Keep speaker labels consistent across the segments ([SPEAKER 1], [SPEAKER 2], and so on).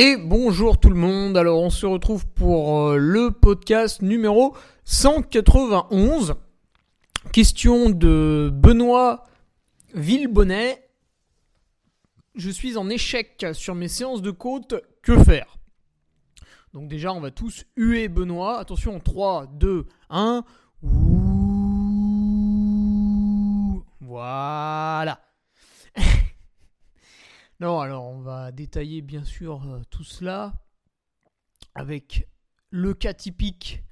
[SPEAKER 1] Et bonjour tout le monde, alors on se retrouve pour euh, le podcast numéro 191. Question de Benoît Villebonnet. Je suis en échec sur mes séances de côte, que faire? Donc déjà on va tous huer Benoît. Attention, 3, 2, 1. Voilà. Non, alors détailler bien sûr euh, tout cela avec le cas typique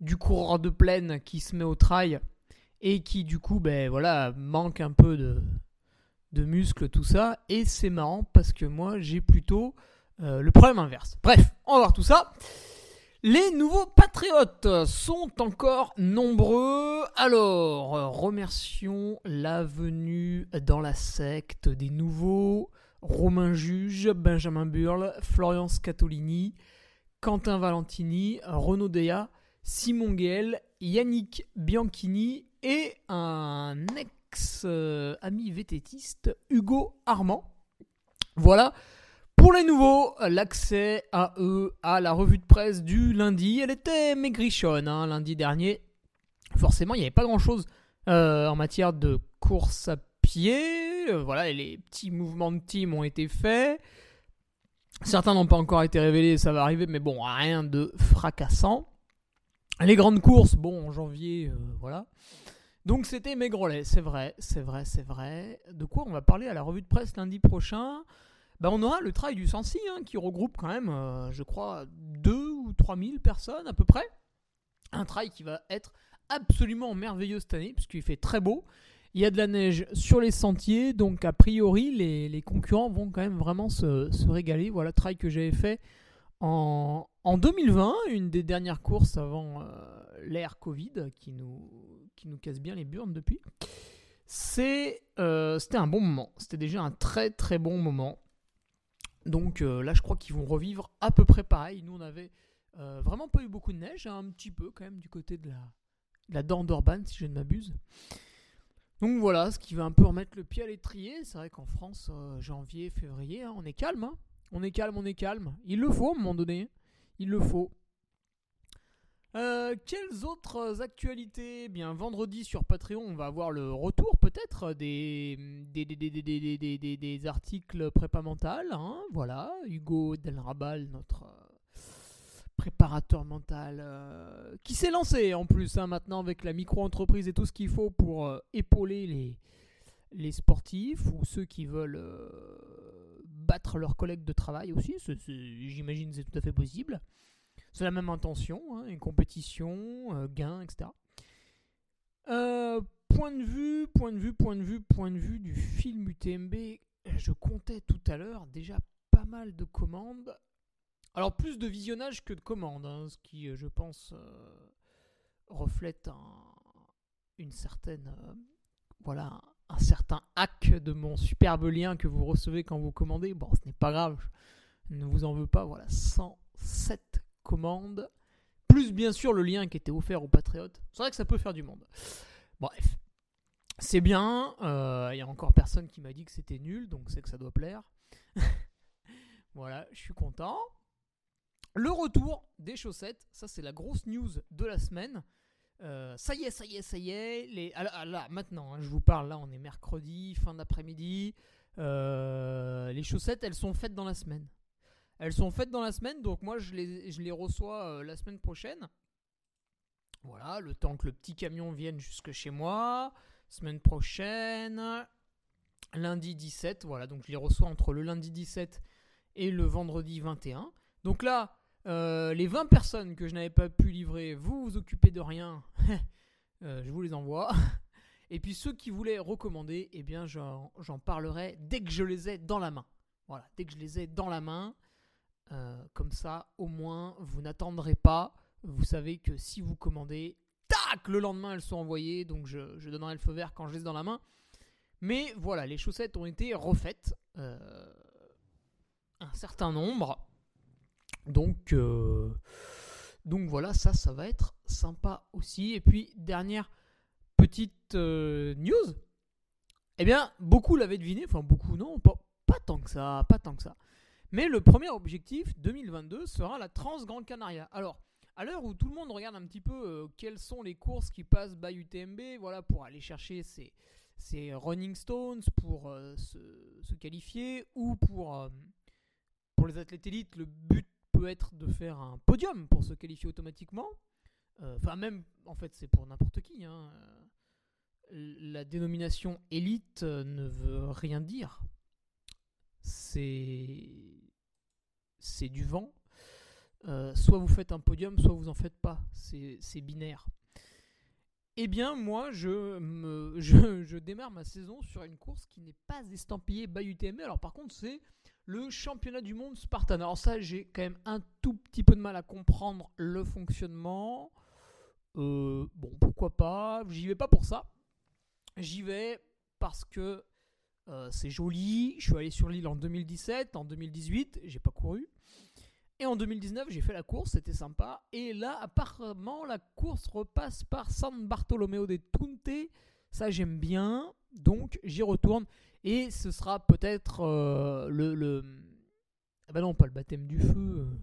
[SPEAKER 1] du coureur de plaine qui se met au trail et qui du coup ben voilà manque un peu de, de muscles tout ça et c'est marrant parce que moi j'ai plutôt euh, le problème inverse. Bref, on va voir tout ça. Les nouveaux patriotes sont encore nombreux. Alors, remercions la venue dans la secte des nouveaux. Romain Juge, Benjamin Burle, Florian Scatolini, Quentin Valentini, Renaud Dea, Simon Guel, Yannick Bianchini et un ex-ami vététiste, Hugo Armand. Voilà. Pour les nouveaux, l'accès à eux à la revue de presse du lundi. Elle était maigrichonne hein, lundi dernier. Forcément, il n'y avait pas grand-chose euh, en matière de course à Euh, voilà, les petits mouvements de team ont été faits. Certains n'ont pas encore été révélés, ça va arriver, mais bon, rien de fracassant. Les grandes courses, bon, en janvier, euh, voilà. Donc c'était Maigrelet, c'est vrai, c'est vrai, c'est vrai. De quoi on va parler à la revue de presse lundi prochain? Ben, On aura le travail du Sensi, hein, qui regroupe quand même, euh, je crois, 2 ou 3 000 personnes à peu près. Un trail qui va être absolument merveilleux cette année, puisqu'il fait très beau. Il y a de la neige sur les sentiers, donc a priori les, concurrents vont quand même vraiment se, régaler. Voilà trail que j'avais fait en, 2020, une des dernières courses avant euh, l'ère Covid qui nous, qui nous casse bien les burnes depuis. Euh, c'était un bon moment. C'était déjà un très très bon moment. Donc euh, là, je crois qu'ils vont revivre à peu près pareil. Nous, on avait vraiment pas eu beaucoup de neige, hein, un petit peu quand même du côté de la, de la d'Orban, si je ne m'abuse. Donc voilà, ce qui va un peu remettre le pied à l'étrier. C'est vrai qu'en France, euh, janvier, février, hein, on est calme. Hein. on est calme, on est calme. Il le faut à un moment donné. Il le faut. Euh, quelles autres actualités? Eh Bien, vendredi sur Patreon, on va avoir le retour peut-être des des, articles prépa mental. Hein. voilà, Hugo Delrabal, notre préparateur mental euh, qui s'est lancé en plus hein, maintenant avec la micro-entreprise et tout ce qu'il faut pour euh, épauler les, les sportifs ou ceux qui veulent euh, battre leurs collègues de travail aussi. J'imagine c'est tout à fait possible. C'est la même intention, hein, une compétition, gain, etc. point de vue, point de vue, point de vue, point de vue du film UTMB. Je comptais tout à l'heure déjà pas mal de commandes. Alors plus de visionnage que de commandes, hein, ce qui, euh, je pense, euh, reflète une certaine, euh, voilà, un certain hack de mon superbe lien que vous recevez quand vous commandez. Bon, ce n'est pas grave, je ne vous en veux pas. Voilà, 107 commandes, plus bien sûr le lien qui était offert aux patriotes. C'est vrai que ça peut faire du monde. Bref, c'est bien. Il y a encore personne qui m'a dit que c'était nul, donc c'est que ça doit plaire. voilà, je suis content. Le retour des chaussettes, ça c'est la grosse news de la semaine. Euh, ça y est, ça y est, ça y est. Ah, ah, là, maintenant, hein, je vous parle, là on est mercredi, fin d'après-midi. Euh, les chaussettes, elles sont faites dans la semaine. Elles sont faites dans la semaine, donc moi je les, je les reçois euh, la semaine prochaine. Voilà, le temps que le petit camion vienne jusque chez moi. Semaine prochaine, lundi 17, voilà, donc je les reçois entre le lundi 17 et le vendredi 21. Donc là, euh, les 20 personnes que je n'avais pas pu livrer, vous vous occupez de rien, euh, je vous les envoie. Et puis ceux qui voulaient recommander, eh bien j'en parlerai dès que je les ai dans la main. Voilà, dès que je les ai dans la main, euh, comme ça au moins vous n'attendrez pas. Vous savez que si vous commandez, tac, le lendemain elles sont envoyées, donc je, je donnerai le feu vert quand je les ai dans la main. Mais voilà, les chaussettes ont été refaites. un certain nombre. Donc, euh, donc voilà, ça, ça va être sympa aussi. Et puis, dernière petite euh, news. Eh bien, beaucoup l'avaient deviné, enfin beaucoup non, pas, tant que ça, pas tant que ça. Mais le premier objectif 2022 sera la Trans Grand Canaria. Alors, à l'heure où tout le monde regarde un petit peu euh, quelles sont les courses qui passent by UTMB, voilà, pour aller chercher ces, running stones, pour se, se, qualifier, ou pour, pour les athlètes élites, le but être de faire un podium pour se qualifier automatiquement. Euh, enfin, même, en fait, c'est pour n'importe qui. Hein. La dénomination élite euh, ne veut rien dire. C'est. C'est du vent. Euh, soit vous faites un podium, soit vous en faites pas. C'est binaire. Eh bien, moi, je, me, je, je, démarre ma saison sur une course qui n'est pas estampillée by UTMB. Alors, par contre, c'est le championnat du monde Spartan. Alors ça, j'ai quand même un tout petit peu de mal à comprendre le fonctionnement. Euh, bon, pourquoi pas. J'y vais pas pour ça. J'y vais parce que euh, c'est joli. Je suis allé sur l'île en 2017, en 2018, j'ai pas couru. Et en 2019, j'ai fait la course, c'était sympa. Et là, apparemment, la course repasse par San Bartolomeo de Tunte. Ça, j'aime bien. Donc, j'y retourne. Et ce sera peut-être euh, le, Ah bah non, pas le baptême du feu. Euh.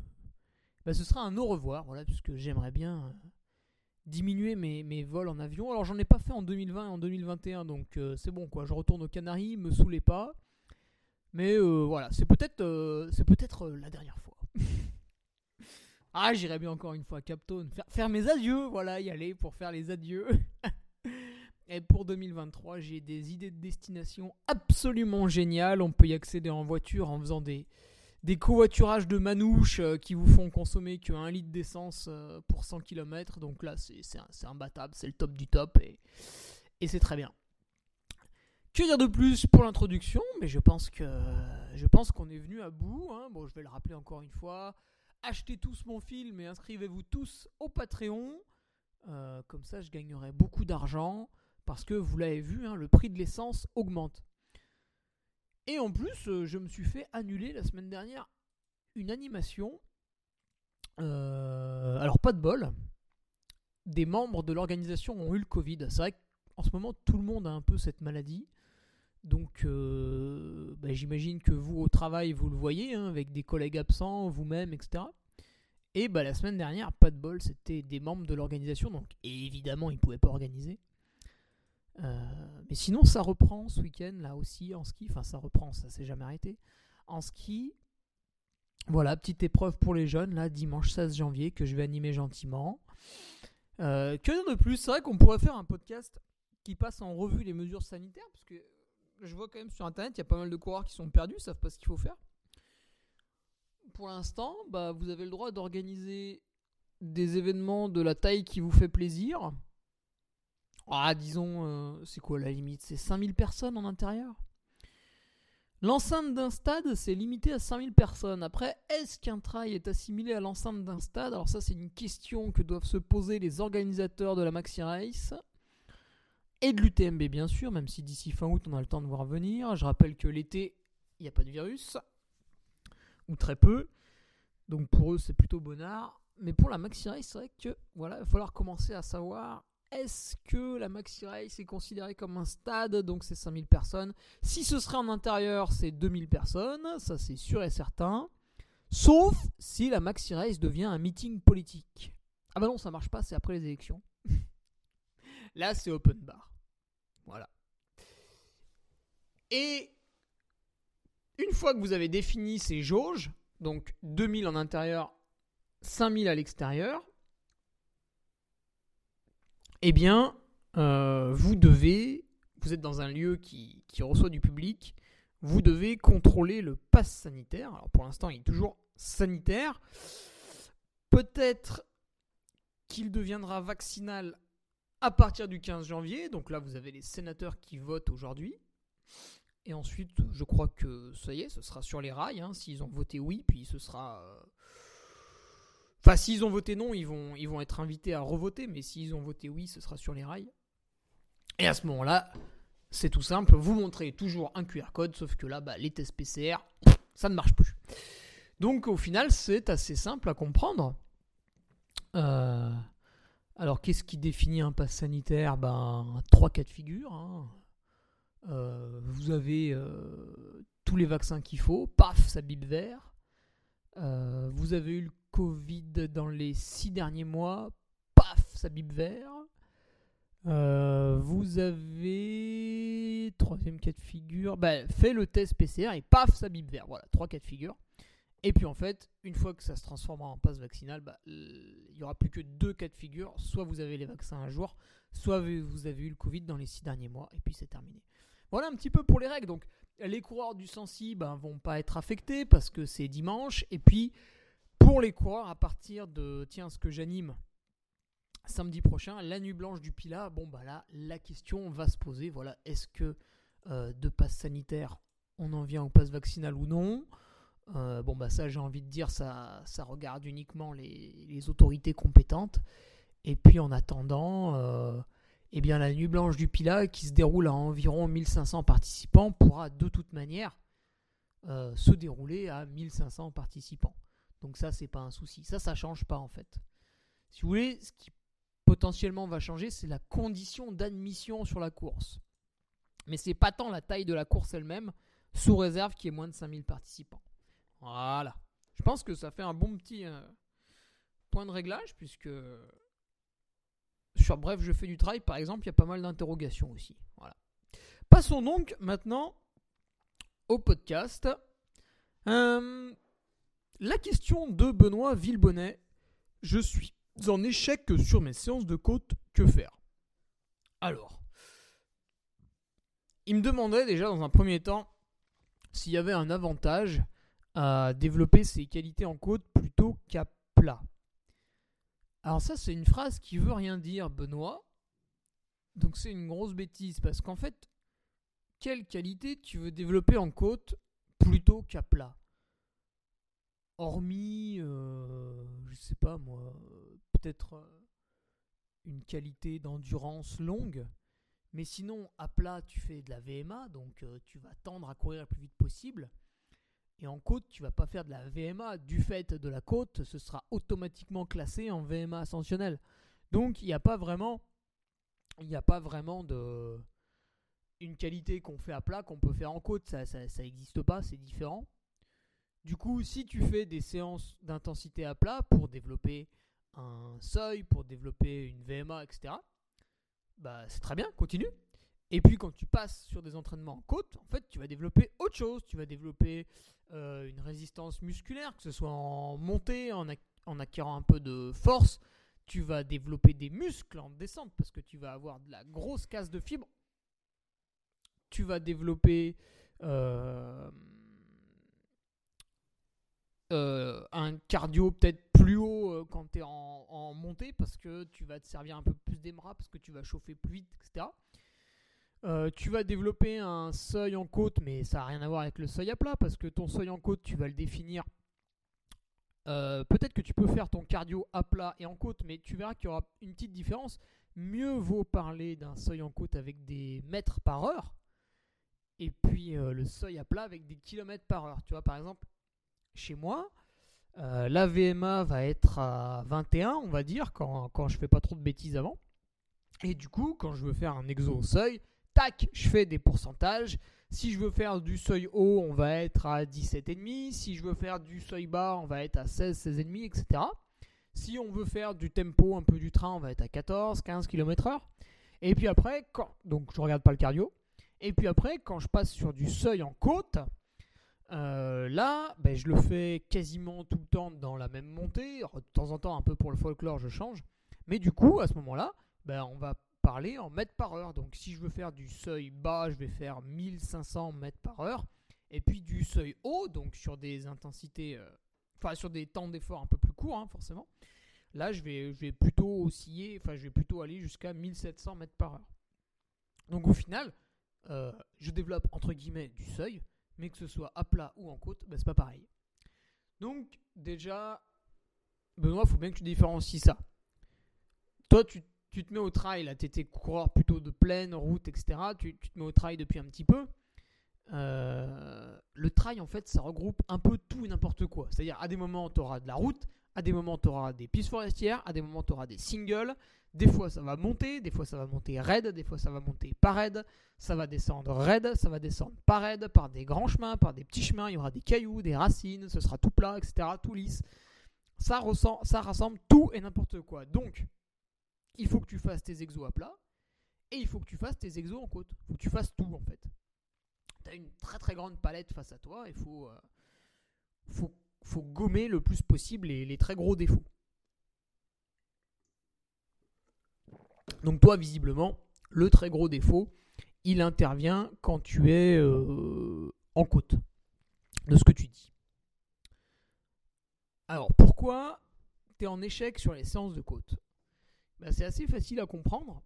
[SPEAKER 1] Bah, ce sera un au revoir, voilà, puisque j'aimerais bien euh, diminuer mes, mes, vols en avion. Alors j'en ai pas fait en 2020 et en 2021, donc c'est bon quoi. Je retourne aux Canaries, me saoulez pas. Mais voilà, c'est peut-être c'est peut-être la dernière fois. ah, j'irai bien encore une fois à Capton, faire, faire mes adieux, voilà, y aller pour faire les adieux. Et pour 2023, j'ai des idées de destination absolument géniales. On peut y accéder en voiture en faisant des, des covoiturages de manouches euh, qui vous font consommer que 1 litre d'essence euh, pour 100 km. Donc là, c'est imbattable, c'est le top du top et, et c'est très bien. Que dire de plus pour l'introduction? Mais je pense que je pense qu'on est venu à bout. Hein. Bon, je vais le rappeler encore une fois. Achetez tous mon film et inscrivez-vous tous au Patreon. Euh, comme ça, je gagnerai beaucoup d'argent parce que vous l'avez vu, hein, le prix de l'essence augmente. Et en plus, euh, je me suis fait annuler la semaine dernière une animation. Euh, alors pas de bol. Des membres de l'organisation ont eu le Covid. C'est vrai qu'en ce moment, tout le monde a un peu cette maladie. Donc euh, bah, j'imagine que vous au travail, vous le voyez, hein, avec des collègues absents, vous-même, etc. Et bah, la semaine dernière, pas de bol, c'était des membres de l'organisation. Donc évidemment, ils ne pouvaient pas organiser. Euh, mais sinon, ça reprend ce week-end là aussi en ski. Enfin, ça reprend, ça s'est jamais arrêté. En ski, voilà, petite épreuve pour les jeunes là, dimanche 16 janvier, que je vais animer gentiment. Euh, que dire de plus C'est vrai qu'on pourrait faire un podcast qui passe en revue les mesures sanitaires, parce que je vois quand même sur internet, il y a pas mal de coureurs qui sont perdus, savent pas ce qu'il faut faire. Pour l'instant, bah, vous avez le droit d'organiser des événements de la taille qui vous fait plaisir. Ah, disons, euh, c'est quoi la limite? C'est 5000 personnes en intérieur? L'enceinte d'un stade, c'est limité à 5000 personnes. Après, est-ce qu'un trail est assimilé à l'enceinte d'un stade? Alors ça, c'est une question que doivent se poser les organisateurs de la Maxi Race. Et de l'UTMB, bien sûr, même si d'ici fin août, on a le temps de voir venir. Je rappelle que l'été, il n'y a pas de virus. Ou très peu. Donc pour eux, c'est plutôt bonnard. Mais pour la Maxi Race, c'est vrai que voilà, il va falloir commencer à savoir est-ce que la Maxi Race est considérée comme un stade Donc c'est 5000 personnes. Si ce serait en intérieur, c'est 2000 personnes. Ça, c'est sûr et certain. Sauf si la Maxi Race devient un meeting politique. Ah bah non, ça marche pas, c'est après les élections. Là, c'est open bar. Voilà. Et une fois que vous avez défini ces jauges, donc 2000 en intérieur, 5000 à l'extérieur, eh bien, euh, vous devez, vous êtes dans un lieu qui, reçoit du public, vous devez contrôler le pass sanitaire. Alors pour l'instant, il est toujours sanitaire. Peut-être qu'il deviendra vaccinal à partir du 15 janvier. Donc là, vous avez les sénateurs qui votent aujourd'hui. Et ensuite, je crois que ça y est, ce sera sur les rails. Hein. S'ils ont voté oui, puis ce sera. Enfin, s'ils ont voté non, ils vont, ils vont être invités à revoter. Mais s'ils ont voté oui, ce sera sur les rails. Et à ce moment-là, c'est tout simple. Vous montrez toujours un QR code, sauf que là, bah, les tests PCR, ça ne marche plus. Donc au final, c'est assez simple à comprendre. Euh, alors qu'est-ce qui définit un pass sanitaire? Ben, trois cas de figure. Hein. Euh, vous avez euh, tous les vaccins qu'il faut, paf, ça bip vert. Euh, vous avez eu le Covid dans les six derniers mois, paf, ça bip vert. vous avez troisième cas de figure, bah, fait le test PCR et paf, ça bip vert. Voilà, trois cas de figure. Et puis en fait, une fois que ça se transformera en passe vaccinal, bah, il n'y aura plus que deux cas de figure. Soit vous avez les vaccins un jour, soit vous avez eu le Covid dans les six derniers mois, et puis c'est terminé. Voilà un petit peu pour les règles. Donc les coureurs du ne ben, vont pas être affectés parce que c'est dimanche. Et puis pour les coureurs, à partir de tiens, ce que j'anime samedi prochain, la nuit blanche du Pila, bon bah là, la question va se poser. Voilà, est-ce que euh, de passe sanitaire, on en vient au passe vaccinal ou non? Euh, bon, bah ça, j'ai envie de dire, ça, ça regarde uniquement les, autorités compétentes. Et puis en attendant, euh, eh bien, la Nuit Blanche du Pilat, qui se déroule à environ 1500 participants, pourra de toute manière euh, se dérouler à 1500 participants. Donc ça, c'est pas un souci. Ça, ça change pas en fait. Si vous voulez, ce qui potentiellement va changer, c'est la condition d'admission sur la course. Mais c'est pas tant la taille de la course elle-même, sous réserve qu'il y ait moins de 5000 participants. Voilà. Je pense que ça fait un bon petit euh, point de réglage, puisque sur Bref, je fais du travail, par exemple, il y a pas mal d'interrogations aussi. Voilà. Passons donc maintenant au podcast. Euh, la question de Benoît Villebonnet. Je suis en échec sur mes séances de côte. Que faire? Alors, il me demandait déjà dans un premier temps s'il y avait un avantage à développer ses qualités en côte plutôt qu'à plat. Alors ça, c'est une phrase qui veut rien dire, Benoît. Donc c'est une grosse bêtise, parce qu'en fait, quelle qualité tu veux développer en côte plutôt qu'à plat? Hormis, euh, je sais pas moi, peut-être euh, une qualité d'endurance longue, mais sinon à plat tu fais de la VMA, donc euh, tu vas tendre à courir le plus vite possible. Et en côte, tu vas pas faire de la VMA du fait de la côte, ce sera automatiquement classé en VMA ascensionnel. Donc il n'y a pas vraiment, il n'y a pas vraiment de une qualité qu'on fait à plat qu'on peut faire en côte, ça n'existe pas, c'est différent. Du coup, si tu fais des séances d'intensité à plat pour développer un seuil, pour développer une VMA, etc., bah c'est très bien, continue. Et puis quand tu passes sur des entraînements en côte, en fait, tu vas développer autre chose. Tu vas développer euh, une résistance musculaire, que ce soit en montée, en, acquérant un peu de force. Tu vas développer des muscles en descente parce que tu vas avoir de la grosse casse de fibres. Tu vas développer euh, euh, un cardio peut-être plus haut quand tu es en, en, montée parce que tu vas te servir un peu plus des bras parce que tu vas chauffer plus vite, etc. Euh, tu vas développer un seuil en côte, mais ça n'a rien à voir avec le seuil à plat, parce que ton seuil en côte, tu vas le définir. Euh, peut-être que tu peux faire ton cardio à plat et en côte, mais tu verras qu'il y aura une petite différence. Mieux vaut parler d'un seuil en côte avec des mètres par heure, et puis euh, le seuil à plat avec des kilomètres par heure. Tu vois, par exemple, chez moi, la VMA va être à 21, on va dire, quand, quand je fais pas trop de bêtises avant. Et du coup, quand je veux faire un exo au seuil, tac, je fais des pourcentages. Si je veux faire du seuil haut, on va être à 17,5. Si je veux faire du seuil bas, on va être à 16, 16,5, etc. Si on veut faire du tempo, un peu du train, on va être à 14, 15 km/h. Et puis après, quand, donc je regarde pas le cardio. Et puis après, quand je passe sur du seuil en côte, euh, là, ben, je le fais quasiment tout le temps dans la même montée. De temps en temps, un peu pour le folklore, je change. Mais du coup, à ce moment-là, ben, on va parler en mètres par heure. Donc si je veux faire du seuil bas, je vais faire 1500 mètres par heure. Et puis du seuil haut, donc sur des intensités, euh, enfin sur des temps d'effort un peu plus courts, hein, forcément. Là, je vais, je plutôt osciller, enfin je vais plutôt aller jusqu'à 1700 mètres par heure. Donc au final, euh, je développe entre guillemets du seuil, mais que ce soit à plat ou en côte, ben, c'est pas pareil. Donc déjà, Benoît, faut bien que tu différencies ça. Toi, tu tu te mets au trail, là, tu étais coureur plutôt de plaine, route, etc. Tu, te mets au trail depuis un petit peu. Euh, le trail, en fait, ça regroupe un peu tout et n'importe quoi. C'est-à-dire, à des moments, tu auras de la route, à des moments, tu auras des pistes forestières, à des moments, tu auras des singles. Des fois, ça va monter, des fois, ça va monter raide, des fois, ça va monter pas raide, ça va descendre raide, ça va descendre pas raide, par des grands chemins, par des petits chemins. Il y aura des cailloux, des racines, ce sera tout plat, etc., tout lisse. Ça, ressent, ça rassemble tout et n'importe quoi. Donc, il faut que tu fasses tes exos à plat et il faut que tu fasses tes exos en côte. Il faut que tu fasses tout en fait. Tu as une très très grande palette face à toi, il faut, euh, faut, gommer le plus possible les, les, très gros défauts. Donc toi visiblement, le très gros défaut, il intervient quand tu es euh, en côte, de ce que tu dis. Alors pourquoi tu es en échec sur les séances de côte? Bah, c'est assez facile à comprendre.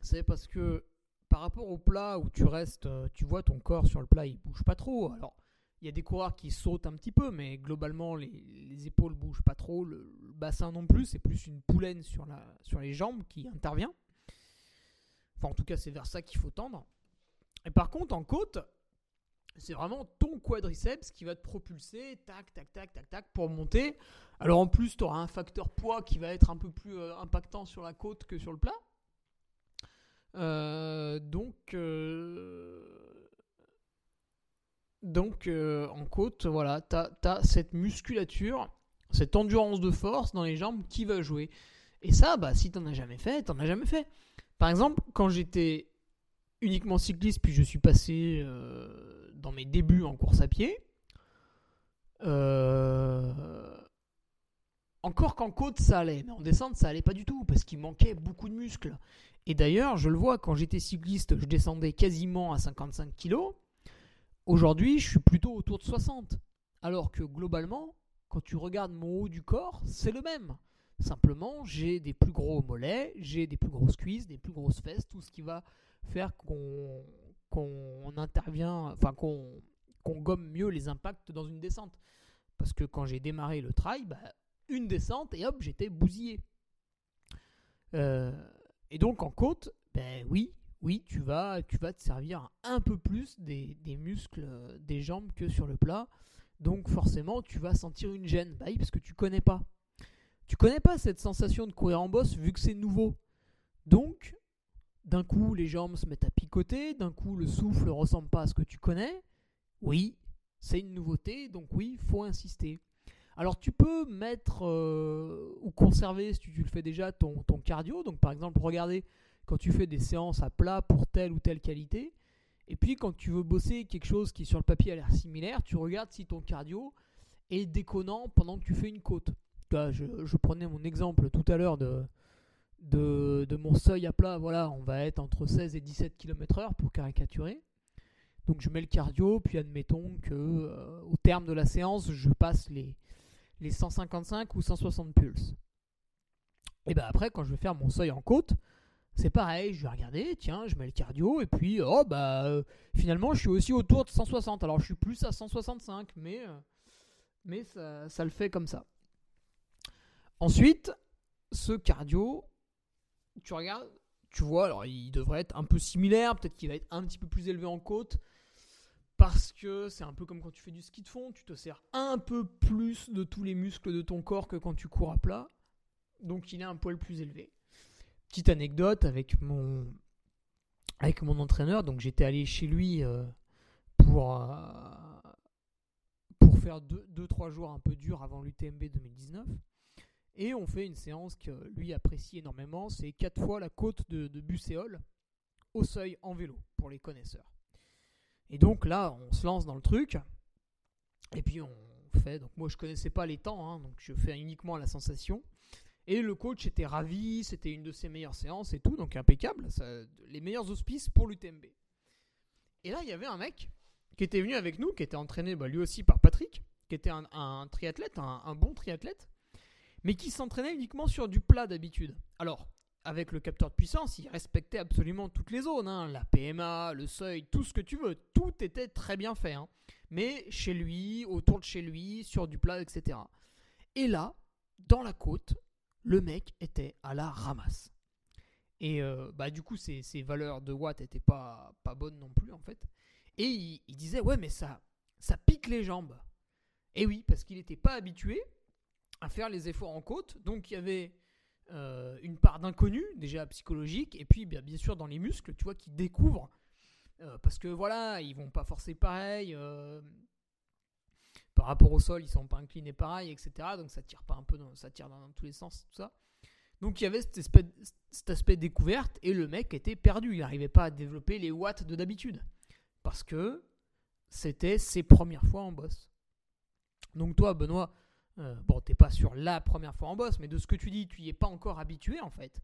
[SPEAKER 1] C'est parce que par rapport au plat où tu restes, euh, tu vois ton corps sur le plat, il bouge pas trop. Alors, il y a des coureurs qui sautent un petit peu, mais globalement, les, les épaules bougent pas trop, le, bassin non plus, c'est plus une poulaine sur, sur les jambes qui intervient. Enfin, en tout cas, c'est vers ça qu'il faut tendre. Et par contre, en côte, c'est vraiment ton quadriceps qui va te propulser, tac, tac, tac, tac, tac, pour monter. Alors en plus, tu auras un facteur poids qui va être un peu plus euh, impactant sur la côte que sur le plat. Euh, donc, euh, en côte, voilà, tu as, cette musculature, cette endurance de force dans les jambes qui va jouer. Et ça, bah, si tu n'en as jamais fait, tu n'en as jamais fait. Par exemple, quand j'étais uniquement cycliste, puis je suis passé dans mes débuts en course à pied. Euh, encore qu'en côte ça allait, mais en descente ça allait pas du tout parce qu'il manquait beaucoup de muscles. Et d'ailleurs, je le vois quand j'étais cycliste, je descendais quasiment à 55 kg. Aujourd'hui, je suis plutôt autour de 60. Alors que globalement, quand tu regardes mon haut du corps, c'est le même. Simplement, j'ai des plus gros mollets, j'ai des plus grosses cuisses, des plus grosses fesses, tout ce qui va faire qu'on qu'on intervient, enfin qu'on gomme mieux les impacts dans une descente. Parce que quand j'ai démarré le trail, bah, une descente et hop, j'étais bousillé. Euh, et donc en côte, ben oui, oui, tu vas, tu vas te servir un peu plus des, muscles des jambes que sur le plat. Donc forcément, tu vas sentir une gêne, bah parce que tu connais pas. Tu connais pas cette sensation de courir en bosse vu que c'est nouveau. Donc, d'un coup, les jambes se mettent à picoter, d'un coup, le souffle ne ressemble pas à ce que tu connais. Oui, c'est une nouveauté, donc oui, faut insister. Alors tu peux mettre euh, ou conserver, si tu, le fais déjà, ton, cardio. Donc par exemple, regardez quand tu fais des séances à plat pour telle ou telle qualité. Et puis quand tu veux bosser quelque chose qui sur le papier a l'air similaire, tu regardes si ton cardio est déconnant pendant que tu fais une côte. je prenais mon exemple tout à l'heure de, de, mon seuil à plat, voilà, on va être entre 16 et 17 km/h pour caricaturer. Donc je mets le cardio, puis admettons que euh, au terme de la séance, je passe les, les 155 ou 160 pulses. Et bien après, quand je vais faire mon seuil en côte, c'est pareil, je vais regarder, tiens, je mets le cardio, et puis, oh bah, euh, finalement, je suis aussi autour de 160. Alors je suis plus à 165, mais, euh, mais ça, ça le fait comme ça. Ensuite, ce cardio, tu regardes, tu vois, alors il devrait être un peu similaire, peut-être qu'il va être un petit peu plus élevé en côte, parce que c'est un peu comme quand tu fais du ski de fond, tu te sers un peu plus de tous les muscles de ton corps que quand tu cours à plat, donc il est un poil plus élevé. petite anecdote avec mon, avec mon entraîneur. Donc j'étais allé chez lui euh, pour, euh, pour faire 2-3 jours un peu durs avant l'UTMB 2019. Et on fait une séance que lui apprécie énormément. C'est 4 fois la côte de, de Busséol au seuil en vélo pour les connaisseurs. Et donc là, on se lance dans le truc. Et puis on fait. Donc moi, je connaissais pas les temps, hein, donc je fais uniquement la sensation. Et le coach était ravi, c'était une de ses meilleures séances et tout, donc impeccable. les meilleurs auspices pour l'UTMB. Et là, il y avait un mec qui était venu avec nous, qui était entraîné bah, lui aussi par Patrick, qui était un, triathlète, un, bon triathlète, mais qui s'entraînait uniquement sur du plat d'habitude. Alors, avec le capteur de puissance, il respectait absolument toutes les zones, hein, la PMA, le seuil, tout ce que tu veux. Tout était très bien fait. Hein. Mais chez lui, autour de chez lui, sur du plat, etc. Et là, dans la côte, le mec était à la ramasse. Et euh, bah, du coup, ses, valeurs de watts n'étaient pas, bonnes non plus, en fait. Et il, disait, ouais, mais ça, ça pique les jambes. Et oui, parce qu'il n'était pas habitué à faire les efforts en côte. Donc, il y avait euh, une part d'inconnu, déjà psychologique, et puis bien, sûr dans les muscles, tu vois, qui découvrent. Euh, parce que voilà, ils vont pas forcer pareil par rapport au sol, ils sont pas inclinés pareil, etc. Donc ça tire pas un peu, dans, ça tire dans, tous les sens, tout ça. Donc il y avait cet aspect, cet aspect découverte et le mec était perdu. Il n'arrivait pas à développer les watts de d'habitude parce que c'était ses premières fois en boss. Donc toi, Benoît, euh, bon, t'es pas sur la première fois en boss, mais de ce que tu dis, tu y es pas encore habitué en fait.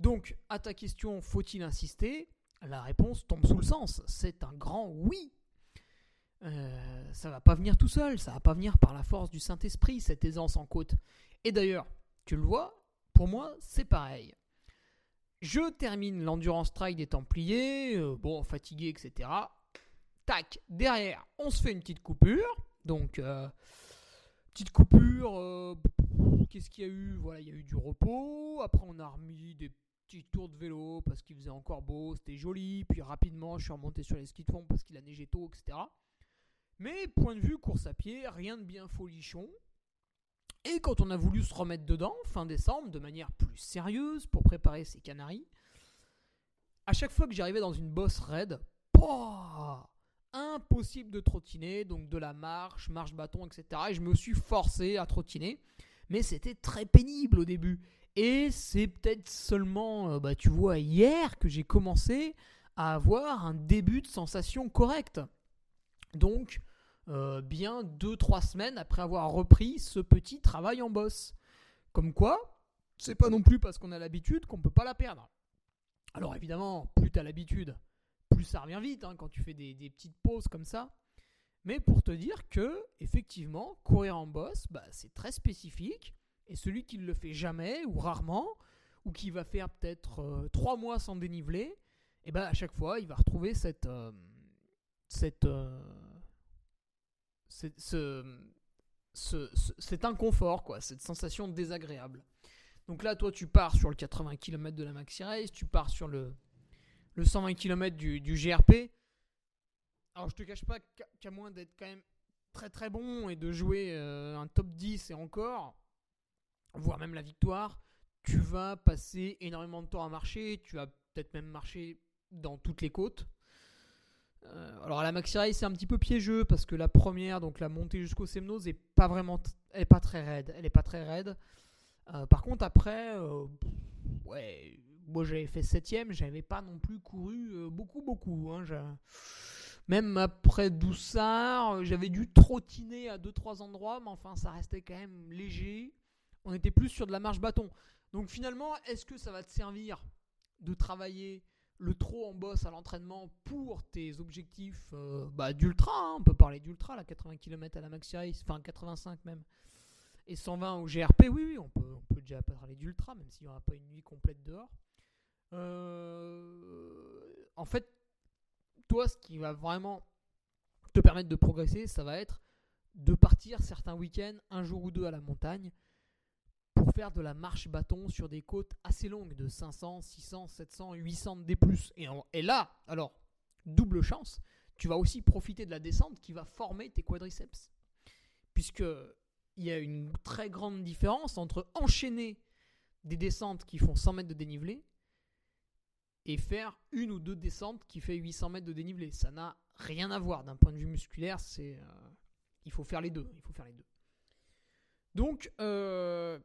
[SPEAKER 1] Donc à ta question, faut-il insister? La réponse tombe sous le sens. C'est un grand oui. Euh, ça va pas venir tout seul, ça va pas venir par la force du Saint-Esprit, cette aisance en côte. Et d'ailleurs, tu le vois, pour moi, c'est pareil. Je termine l'endurance trail des Templiers, bon, fatigué, etc. Tac, derrière, on se fait une petite coupure. Donc, euh, petite coupure, qu'est-ce qu'il y a eu? Voilà, il y a eu du repos. Après, on a remis des petits tours de vélo parce qu'il faisait encore beau, c'était joli. Puis rapidement, je suis remonté sur les skis de fond parce qu'il a neigé tôt, etc. Mais point de vue course à pied, rien de bien folichon. Et quand on a voulu se remettre dedans, fin décembre, de manière plus sérieuse pour préparer ces canaries, à chaque fois que j'arrivais dans une bosse raide, impossible de trottiner, donc de la marche, marche bâton, etc. Et je me suis forcé à trottiner, mais c'était très pénible au début. Et c'est peut-être seulement, euh, bah, tu vois, hier que j'ai commencé à avoir un début de sensation correcte. Donc, euh, bien 2-3 semaines après avoir repris ce petit travail en boss. Comme quoi, c'est pas non plus parce qu'on a l'habitude qu'on peut pas la perdre. Alors évidemment, plus tu as l'habitude, plus ça revient vite hein, quand tu fais des, petites pauses comme ça. Mais pour te dire que, effectivement, courir en boss, bah, c'est très spécifique. Et celui qui ne le fait jamais ou rarement, ou qui va faire peut-être 3 euh, mois sans déniveler, et eh ben à chaque fois, il va retrouver cette, euh, cette, ce, cet inconfort, quoi, cette sensation désagréable. Donc là, toi, tu pars sur le 80 km de la Maxi Race, tu pars sur le, le 120 km du, GRP. Alors, je te cache pas qu'à moins d'être quand même très très bon et de jouer euh, un top 10 et encore, voire même la victoire, tu vas passer énormément de temps à marcher. Tu vas peut-être même marcher dans toutes les côtes. Euh, alors la Maxi c'est un petit peu piégeux parce que la première, donc la montée jusqu'au Semnose, est pas vraiment, elle est pas très raide. Elle est pas très raide. Euh, par contre après, ouais, moi j'avais fait septième, j'avais pas non plus couru beaucoup beaucoup. Hein, même après Doussard, j'avais dû trottiner à 2-3 endroits, mais enfin ça restait quand même léger. On était plus sur de la marche bâton. Donc finalement, est-ce que ça va te servir de travailler le trop en boss à l'entraînement pour tes objectifs euh, bah, d'ultra, hein, on peut parler d'ultra, la 80 km à la Maxi Race, enfin 85 même, et 120 au GRP, oui, oui, on peut, on peut déjà parler d'ultra, même s'il n'y aura pas une nuit complète dehors. Euh, en fait, toi, ce qui va vraiment te permettre de progresser, ça va être de partir certains week-ends, un jour ou deux à la montagne, pour faire de la marche bâton sur des côtes assez longues de 500, 600, 700, 800 D+. Et, et là, alors, double chance, tu vas aussi profiter de la descente qui va former tes quadriceps. Puisque il y a une très grande différence entre enchaîner des descentes qui font 100 mètres de dénivelé et faire une ou deux descentes qui fait 800 mètres de dénivelé. Ça n'a rien à voir d'un point de vue musculaire. C'est, euh, il faut faire les deux. Il faut faire les deux. Donc, euh,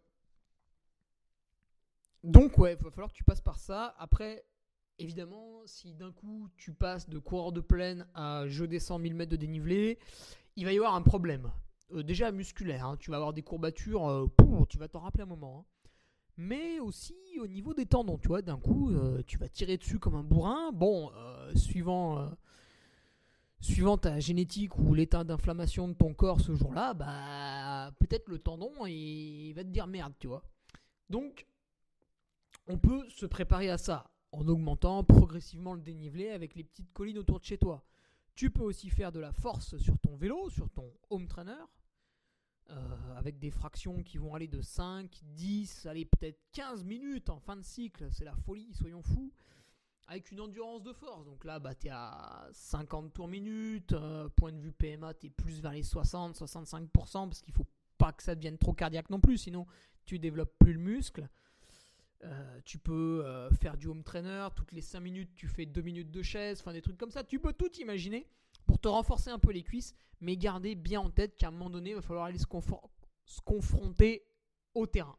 [SPEAKER 1] donc ouais, il va falloir que tu passes par ça. Après, évidemment, si d'un coup tu passes de coureur de plaine à je descends 1000 mètres de dénivelé, il va y avoir un problème. Euh, déjà musculaire, hein. tu vas avoir des courbatures, tu vas t'en rappeler un moment. Hein mais aussi au niveau des tendons, tu vois, d'un coup, euh, tu vas tirer dessus comme un bourrin. Bon, euh, suivant, euh, suivant ta génétique ou l'état d'inflammation de ton corps ce jour-là, bah peut-être le tendon, il va te dire merde, tu vois. Donc, on peut se préparer à ça en augmentant progressivement le dénivelé avec les petites collines autour de chez toi. Tu peux aussi faire de la force sur ton vélo, sur ton home trainer, euh, avec des fractions qui vont aller de 5, 10, allez peut-être 15 minutes en fin de cycle, c'est la folie, soyons fous, avec une endurance de force. Donc là, bah, tu es à 50 tours minutes, euh, point de vue PMA, tu es plus vers les 60, 65%, parce qu'il faut pas que ça devienne trop cardiaque non plus, sinon tu développes plus le muscle. Euh, tu peux faire du home trainer, toutes les 5 minutes tu fais 2 minutes de chaise, enfin des trucs comme ça, tu peux tout imaginer pour te renforcer un peu les cuisses, mais garder bien en tête qu'à un moment donné, il va falloir aller se, confronter au terrain.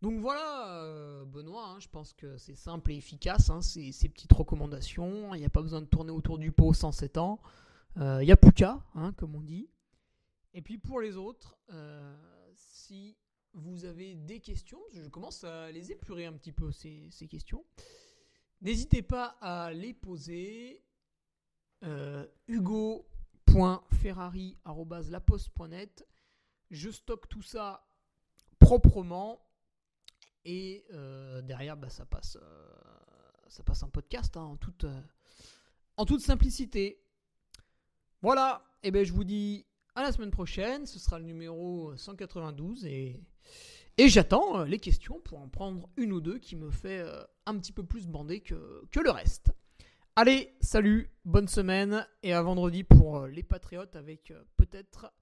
[SPEAKER 1] Donc voilà, euh, Benoît, hein, je pense que c'est simple et efficace, hein, ces, petites recommandations. Il n'y a pas besoin de tourner autour du pot sans 7 ans. Euh, il n'y a plus qu'à, hein, comme on dit. Et puis pour les autres, euh, si vous avez des questions, je commence à les épurer un petit peu ces questions, n'hésitez pas à les poser euh, hugo.ferrari.laposte.net. Je stocke tout ça proprement et euh, derrière bah, ça passe euh, ça passe un podcast hein, en, toute, en toute simplicité. Voilà, et eh ben je vous dis à la semaine prochaine, ce sera le numéro 192 et, j'attends les questions pour en prendre une ou deux qui me fait un petit peu plus bander que le reste. Allez, salut, bonne semaine et à vendredi pour euh, les Patriotes avec euh, peut-être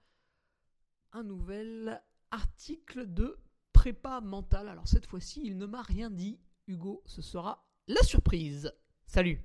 [SPEAKER 1] un nouvel article de prépa mentale. Alors cette fois-ci, il ne m'a rien dit, Hugo, ce sera la surprise. Salut